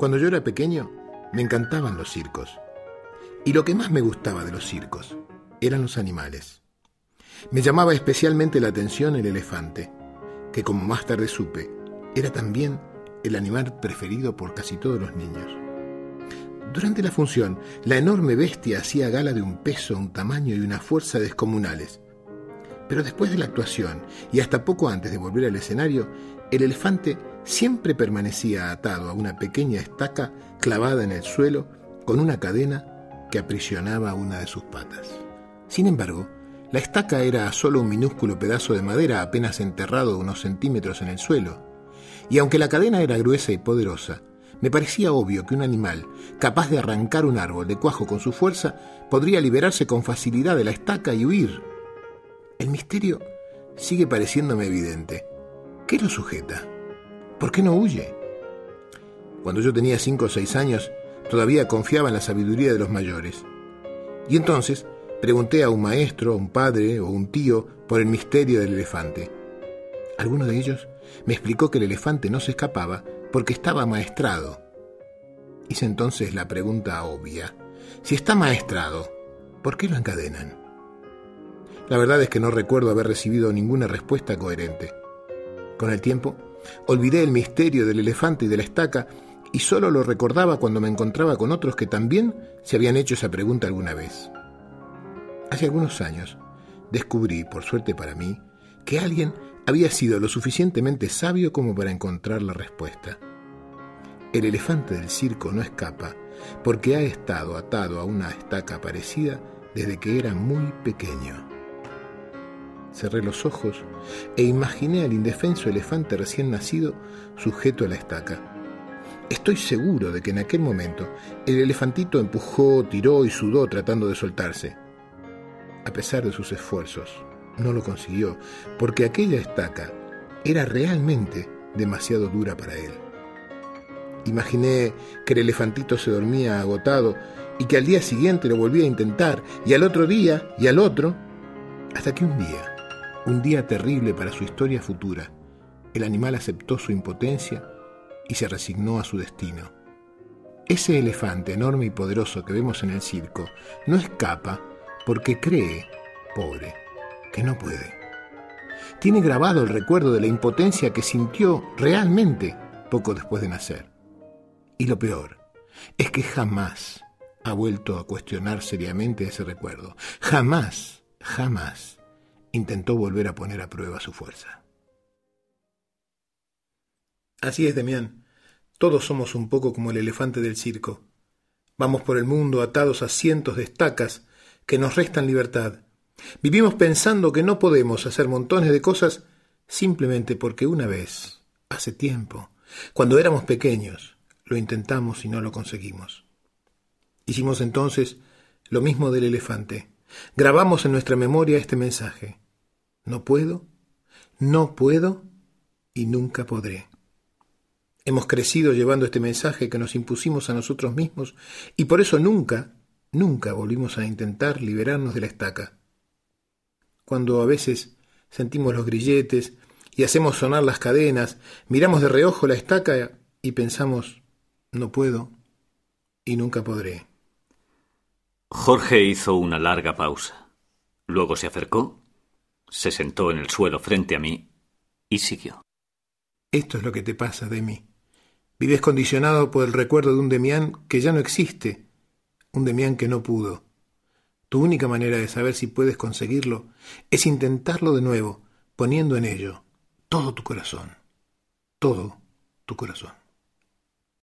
Cuando yo era pequeño, me encantaban los circos. Y lo que más me gustaba de los circos eran los animales. Me llamaba especialmente la atención el elefante, que como más tarde supe, era también el animal preferido por casi todos los niños. Durante la función, la enorme bestia hacía gala de un peso, un tamaño y una fuerza descomunales. Pero después de la actuación, y hasta poco antes de volver al escenario, el elefante siempre permanecía atado a una pequeña estaca clavada en el suelo con una cadena que aprisionaba una de sus patas. Sin embargo, la estaca era solo un minúsculo pedazo de madera apenas enterrado unos centímetros en el suelo, y aunque la cadena era gruesa y poderosa, me parecía obvio que un animal, capaz de arrancar un árbol de cuajo con su fuerza, podría liberarse con facilidad de la estaca y huir. El misterio sigue pareciéndome evidente. ¿Qué lo sujeta? ¿Por qué no huye? Cuando yo tenía cinco o seis años, todavía confiaba en la sabiduría de los mayores. Y entonces pregunté a un maestro, un padre o un tío por el misterio del elefante. Alguno de ellos me explicó que el elefante no se escapaba porque estaba maestrado. Hice entonces la pregunta obvia. Si está maestrado, ¿por qué lo encadenan? La verdad es que no recuerdo haber recibido ninguna respuesta coherente. Con el tiempo, olvidé el misterio del elefante y de la estaca y solo lo recordaba cuando me encontraba con otros que también se habían hecho esa pregunta alguna vez. Hace algunos años descubrí, por suerte para mí, que alguien había sido lo suficientemente sabio como para encontrar la respuesta. El elefante del circo no escapa porque ha estado atado a una estaca parecida desde que era muy pequeño. Cerré los ojos e imaginé al indefenso elefante recién nacido sujeto a la estaca. Estoy seguro de que en aquel momento el elefantito empujó, tiró y sudó tratando de soltarse. A pesar de sus esfuerzos, no lo consiguió, porque aquella estaca era realmente demasiado dura para él. Imaginé que el elefantito se dormía agotado y que al día siguiente lo volvía a intentar, y al otro día, y al otro, hasta que un día, un día terrible para su historia futura, el animal aceptó su impotencia y se resignó a su destino. Ese elefante enorme y poderoso que vemos en el circo no escapa porque cree, pobre, que no puede. Tiene grabado el recuerdo de la impotencia que sintió realmente poco después de nacer. Y lo peor es que jamás ha vuelto a cuestionar seriamente ese recuerdo. Jamás, jamás intentó volver a poner a prueba su fuerza. Así es, Demián. Todos somos un poco como el elefante del circo. Vamos por el mundo atados a cientos de estacas que nos restan libertad. Vivimos pensando que no podemos hacer montones de cosas simplemente porque una vez, hace tiempo, cuando éramos pequeños, lo intentamos y no lo conseguimos. Hicimos entonces lo mismo del elefante. Grabamos en nuestra memoria este mensaje. No puedo, no puedo y nunca podré. Hemos crecido llevando este mensaje que nos impusimos a nosotros mismos y por eso nunca, nunca volvimos a intentar liberarnos de la estaca. Cuando a veces sentimos los grilletes y hacemos sonar las cadenas, miramos de reojo la estaca y pensamos, no puedo y nunca podré. Jorge hizo una larga pausa. Luego se acercó, se sentó en el suelo frente a mí y siguió. Esto es lo que te pasa de mí. Vives condicionado por el recuerdo de un Demián que ya no existe, un Demián que no pudo. Tu única manera de saber si puedes conseguirlo es intentarlo de nuevo, poniendo en ello todo tu corazón, todo tu corazón.